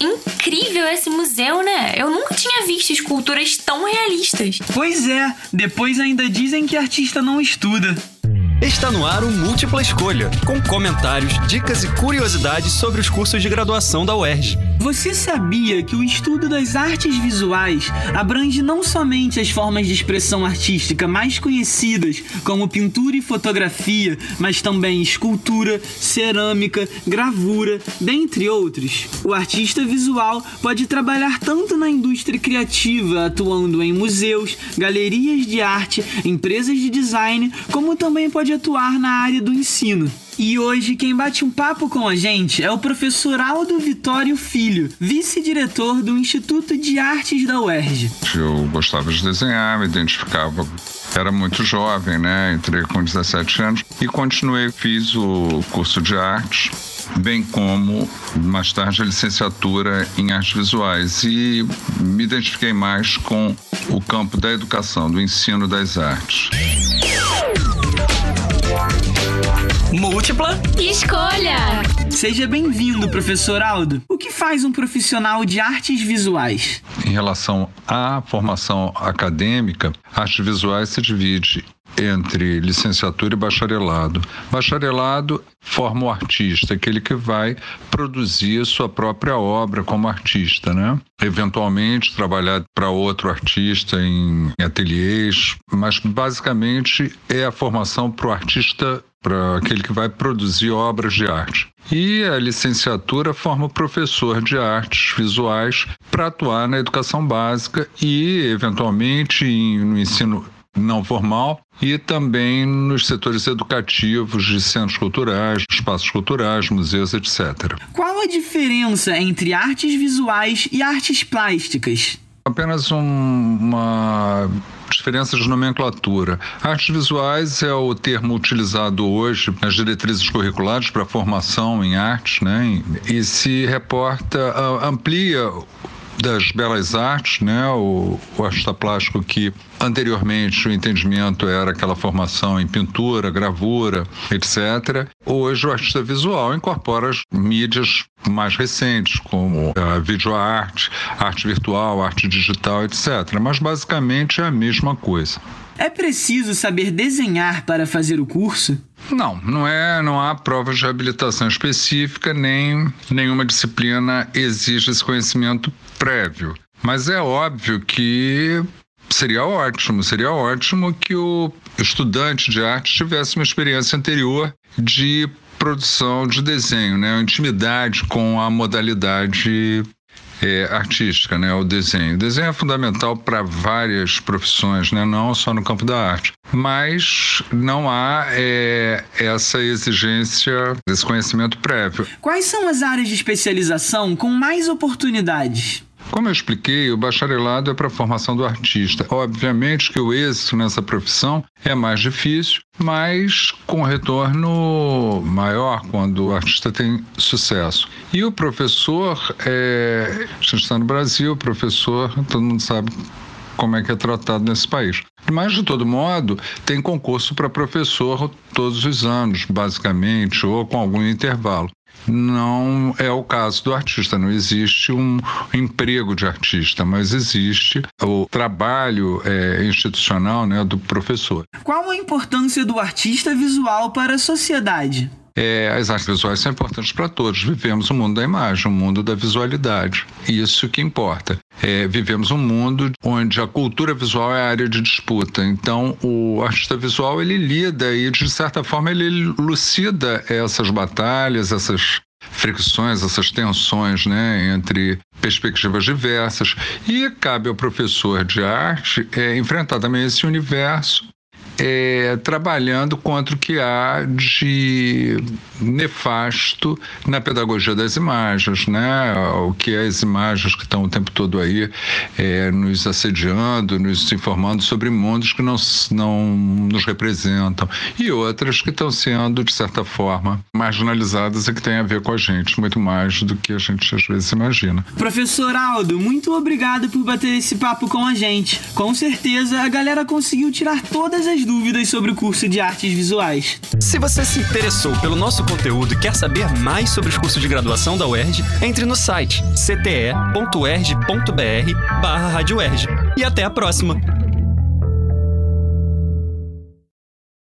incrível esse museu, né? Eu nunca tinha visto esculturas tão realistas. Pois é, depois ainda dizem que artista não estuda. Está no ar o Múltipla Escolha, com comentários, dicas e curiosidades sobre os cursos de graduação da UERJ. Você sabia que o estudo das artes visuais abrange não somente as formas de expressão artística mais conhecidas, como pintura e fotografia, mas também escultura, cerâmica, gravura, dentre outros? O artista visual pode trabalhar tanto na indústria criativa, atuando em museus, galerias de arte, empresas de design, como também pode atuar na área do ensino. E hoje quem bate um papo com a gente é o professor Aldo Vitório Filho, vice-diretor do Instituto de Artes da UERJ. Eu gostava de desenhar, me identificava era muito jovem, né? Entrei com 17 anos e continuei, fiz o curso de arte, bem como mais tarde a licenciatura em artes visuais e me identifiquei mais com o campo da educação, do ensino das artes. Múltipla escolha. Seja bem-vindo, professor Aldo. O que faz um profissional de artes visuais? Em relação à formação acadêmica, artes visuais se divide entre licenciatura e bacharelado. Bacharelado forma o artista, aquele que vai produzir sua própria obra como artista, né? Eventualmente trabalhar para outro artista em ateliês, mas basicamente é a formação para o artista para aquele que vai produzir obras de arte. E a licenciatura forma o professor de artes visuais para atuar na educação básica e, eventualmente, no ensino não formal e também nos setores educativos de centros culturais, espaços culturais, museus, etc. Qual a diferença entre artes visuais e artes plásticas? Apenas um, uma diferença de nomenclatura. Artes visuais é o termo utilizado hoje nas diretrizes curriculares para formação em artes, né? E se reporta, amplia das belas artes, né? O, o artista plástico que anteriormente o entendimento era aquela formação em pintura, gravura, etc. Hoje o artista visual incorpora as mídias mais recentes, como a videoarte, arte virtual, arte digital, etc. Mas basicamente é a mesma coisa. É preciso saber desenhar para fazer o curso? Não, não é, não há prova de habilitação específica, nem nenhuma disciplina exige esse conhecimento prévio. Mas é óbvio que seria ótimo, seria ótimo que o estudante de arte tivesse uma experiência anterior de produção de desenho, né? intimidade com a modalidade é, artística, né, o desenho. O desenho é fundamental para várias profissões, né, não só no campo da arte. Mas não há é, essa exigência desse conhecimento prévio. Quais são as áreas de especialização com mais oportunidades? Como eu expliquei, o bacharelado é para a formação do artista. Obviamente que o êxito nessa profissão é mais difícil, mas com retorno maior quando o artista tem sucesso. E o professor, é... a gente está no Brasil, o professor, todo mundo sabe como é que é tratado nesse país. Mas, de todo modo, tem concurso para professor todos os anos, basicamente, ou com algum intervalo não é o caso do artista. Não existe um emprego de artista, mas existe o trabalho é, institucional né, do professor. Qual a importância do artista visual para a sociedade? É, as artes visuais são importantes para todos. Vivemos um mundo da imagem, um mundo da visualidade. Isso que importa. É, vivemos um mundo onde a cultura visual é a área de disputa. Então, o artista visual ele lida e, de certa forma, ele lucida essas batalhas, essas fricções, essas tensões né, entre perspectivas diversas. E cabe ao professor de arte é, enfrentar também esse universo é, trabalhando contra o que há de nefasto na pedagogia das imagens, né? O que é as imagens que estão o tempo todo aí é, nos assediando, nos informando sobre mundos que não, não nos representam e outras que estão sendo, de certa forma, marginalizadas e que têm a ver com a gente, muito mais do que a gente às vezes imagina. Professor Aldo, muito obrigado por bater esse papo com a gente. Com certeza a galera conseguiu tirar todas as dúvidas sobre o curso de artes visuais. Se você se interessou pelo nosso conteúdo e quer saber mais sobre os cursos de graduação da UERJ, entre no site cte.erj.br barra E até a próxima!